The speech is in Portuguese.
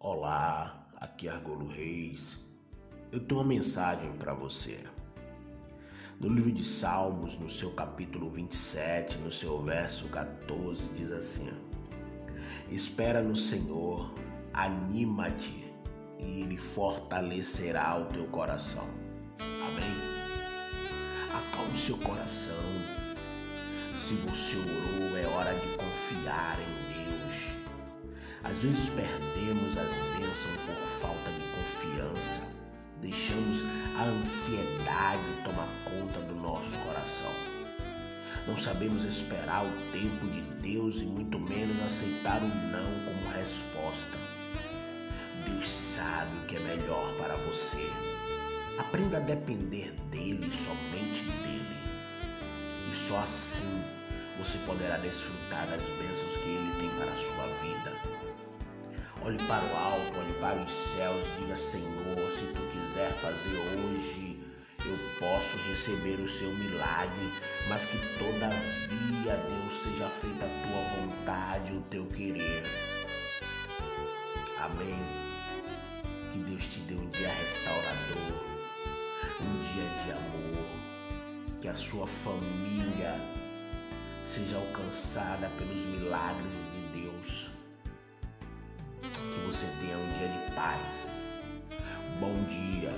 Olá, aqui é Argolo Reis. Eu tenho uma mensagem para você. No livro de Salmos, no seu capítulo 27, no seu verso 14, diz assim: Espera no Senhor, anima-te, e Ele fortalecerá o teu coração. Amém? Acalme seu coração. Se você orou, é hora de às vezes perdemos as bênçãos por falta de confiança. Deixamos a ansiedade tomar conta do nosso coração. Não sabemos esperar o tempo de Deus e muito menos aceitar o não como resposta. Deus sabe o que é melhor para você. Aprenda a depender dele, somente dele. E só assim você poderá desfrutar das bênçãos que ele tem para a sua vida. Olhe para o alto, olhe para os céus, diga: Senhor, se tu quiser fazer hoje, eu posso receber o seu milagre, mas que todavia, Deus, seja feita a tua vontade, o teu querer. Amém. Que Deus te dê um dia restaurador, um dia de amor, que a sua família seja alcançada pelos milagres paz. Bom dia.